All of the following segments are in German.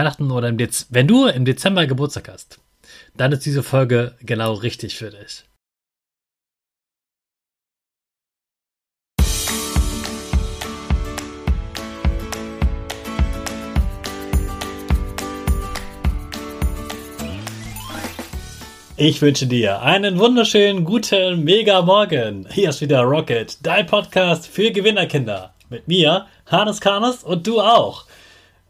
Weihnachten oder im Dez wenn du im Dezember Geburtstag hast, dann ist diese Folge genau richtig für dich. Ich wünsche dir einen wunderschönen guten Mega Morgen. Hier ist wieder Rocket, dein Podcast für Gewinnerkinder. Mit mir, Hannes Karnes und du auch.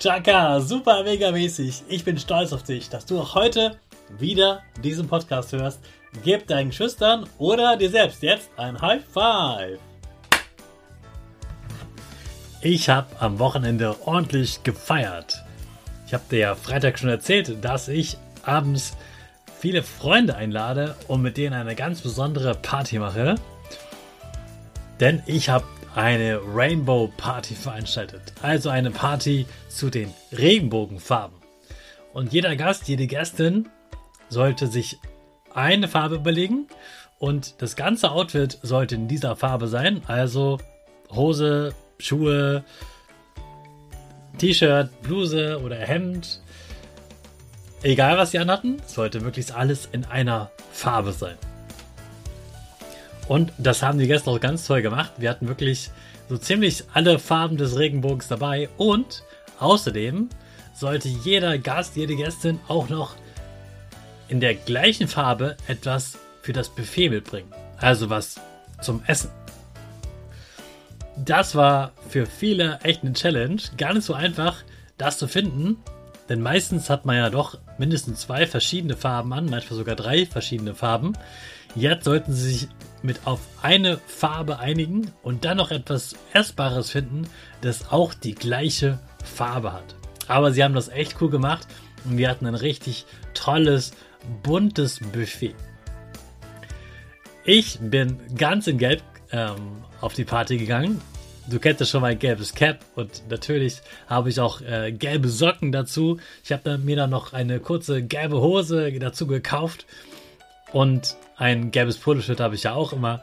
Chaka, super mega mäßig. Ich bin stolz auf dich, dass du auch heute wieder diesen Podcast hörst. Gib deinen Schüchtern oder dir selbst jetzt ein High Five. Ich habe am Wochenende ordentlich gefeiert. Ich habe dir ja Freitag schon erzählt, dass ich abends viele Freunde einlade und mit denen eine ganz besondere Party mache. Denn ich habe eine Rainbow Party veranstaltet. Also eine Party zu den Regenbogenfarben. Und jeder Gast, jede Gästin sollte sich eine Farbe überlegen und das ganze Outfit sollte in dieser Farbe sein. Also Hose, Schuhe, T-Shirt, Bluse oder Hemd. Egal was sie anhatten, sollte möglichst alles in einer Farbe sein. Und das haben die Gäste auch ganz toll gemacht. Wir hatten wirklich so ziemlich alle Farben des Regenbogens dabei. Und außerdem sollte jeder Gast, jede Gästin auch noch in der gleichen Farbe etwas für das Buffet mitbringen. Also was zum Essen. Das war für viele echt eine Challenge. Gar nicht so einfach, das zu finden. Denn meistens hat man ja doch mindestens zwei verschiedene Farben an, manchmal sogar drei verschiedene Farben. Jetzt sollten sie sich mit auf eine Farbe einigen und dann noch etwas Essbares finden, das auch die gleiche Farbe hat. Aber sie haben das echt cool gemacht und wir hatten ein richtig tolles, buntes Buffet. Ich bin ganz in Gelb ähm, auf die Party gegangen. Du kennst ja schon mein gelbes Cap und natürlich habe ich auch äh, gelbe Socken dazu. Ich habe mir dann noch eine kurze gelbe Hose dazu gekauft und ein gelbes Poloshirt habe ich ja auch immer.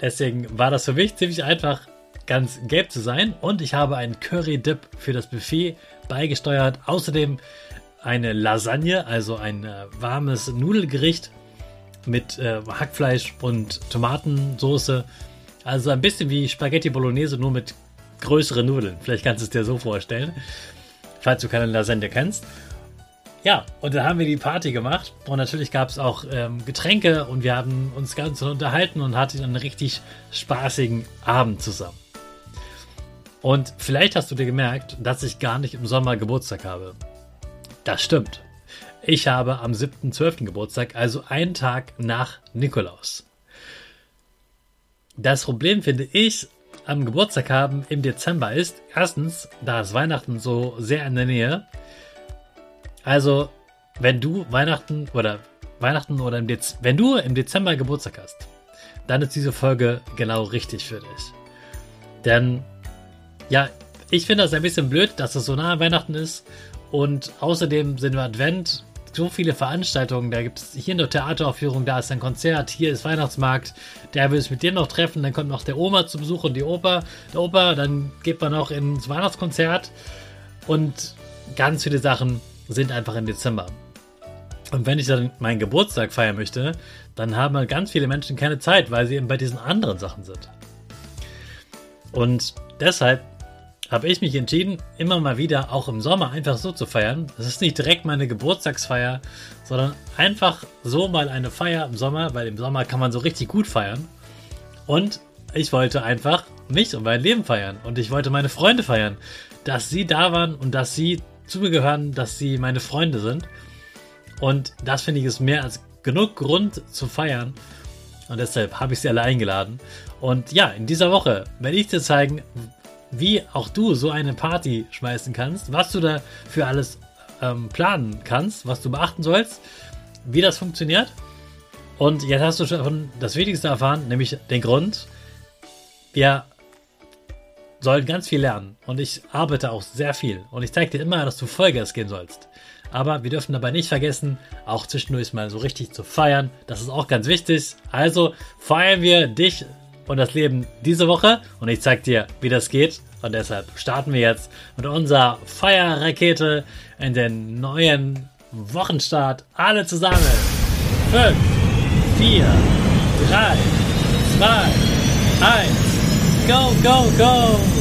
Deswegen war das für mich ziemlich einfach, ganz gelb zu sein. Und ich habe einen Curry-Dip für das Buffet beigesteuert. Außerdem eine Lasagne, also ein äh, warmes Nudelgericht mit äh, Hackfleisch und Tomatensoße. Also ein bisschen wie Spaghetti Bolognese, nur mit größeren Nudeln. Vielleicht kannst du es dir so vorstellen, falls du keine Lasagne kennst. Ja, und dann haben wir die Party gemacht und natürlich gab es auch ähm, Getränke und wir haben uns ganz unterhalten und hatten einen richtig spaßigen Abend zusammen. Und vielleicht hast du dir gemerkt, dass ich gar nicht im Sommer Geburtstag habe. Das stimmt. Ich habe am 7.12. Geburtstag, also einen Tag nach Nikolaus. Das Problem finde ich am Geburtstag haben im Dezember ist, erstens, da ist Weihnachten so sehr in der Nähe. Also, wenn du Weihnachten oder Weihnachten oder im Dez wenn du im Dezember Geburtstag hast, dann ist diese Folge genau richtig für dich. Denn, ja, ich finde das ein bisschen blöd, dass es so nah an Weihnachten ist. Und außerdem sind wir Advent so viele Veranstaltungen. Da gibt es hier eine Theateraufführung, da ist ein Konzert, hier ist Weihnachtsmarkt. Der will sich mit dir noch treffen, dann kommt noch der Oma zu Besuch und die Opa. Der Opa, dann geht man noch ins Weihnachtskonzert. Und ganz viele Sachen sind einfach im Dezember. Und wenn ich dann meinen Geburtstag feiern möchte, dann haben ganz viele Menschen keine Zeit, weil sie eben bei diesen anderen Sachen sind. Und deshalb habe ich mich entschieden, immer mal wieder auch im Sommer einfach so zu feiern. Das ist nicht direkt meine Geburtstagsfeier, sondern einfach so mal eine Feier im Sommer, weil im Sommer kann man so richtig gut feiern. Und ich wollte einfach mich und mein Leben feiern. Und ich wollte meine Freunde feiern. Dass sie da waren und dass sie zu mir gehören, dass sie meine Freunde sind. Und das finde ich ist mehr als genug Grund zu feiern. Und deshalb habe ich sie alle eingeladen. Und ja, in dieser Woche werde ich dir zeigen, wie auch du so eine Party schmeißen kannst, was du da für alles ähm, planen kannst, was du beachten sollst, wie das funktioniert. Und jetzt hast du schon das Wichtigste erfahren, nämlich den Grund. Wir sollen ganz viel lernen und ich arbeite auch sehr viel und ich zeige dir immer, dass du Vollgas gehen sollst. Aber wir dürfen dabei nicht vergessen, auch zwischendurch mal so richtig zu feiern. Das ist auch ganz wichtig. Also feiern wir dich und das Leben diese Woche und ich zeige dir, wie das geht. Und deshalb starten wir jetzt mit unserer Feierrakete in den neuen Wochenstart. Alle zusammen. 5, 4, 3, 2, 1. Go, go, go!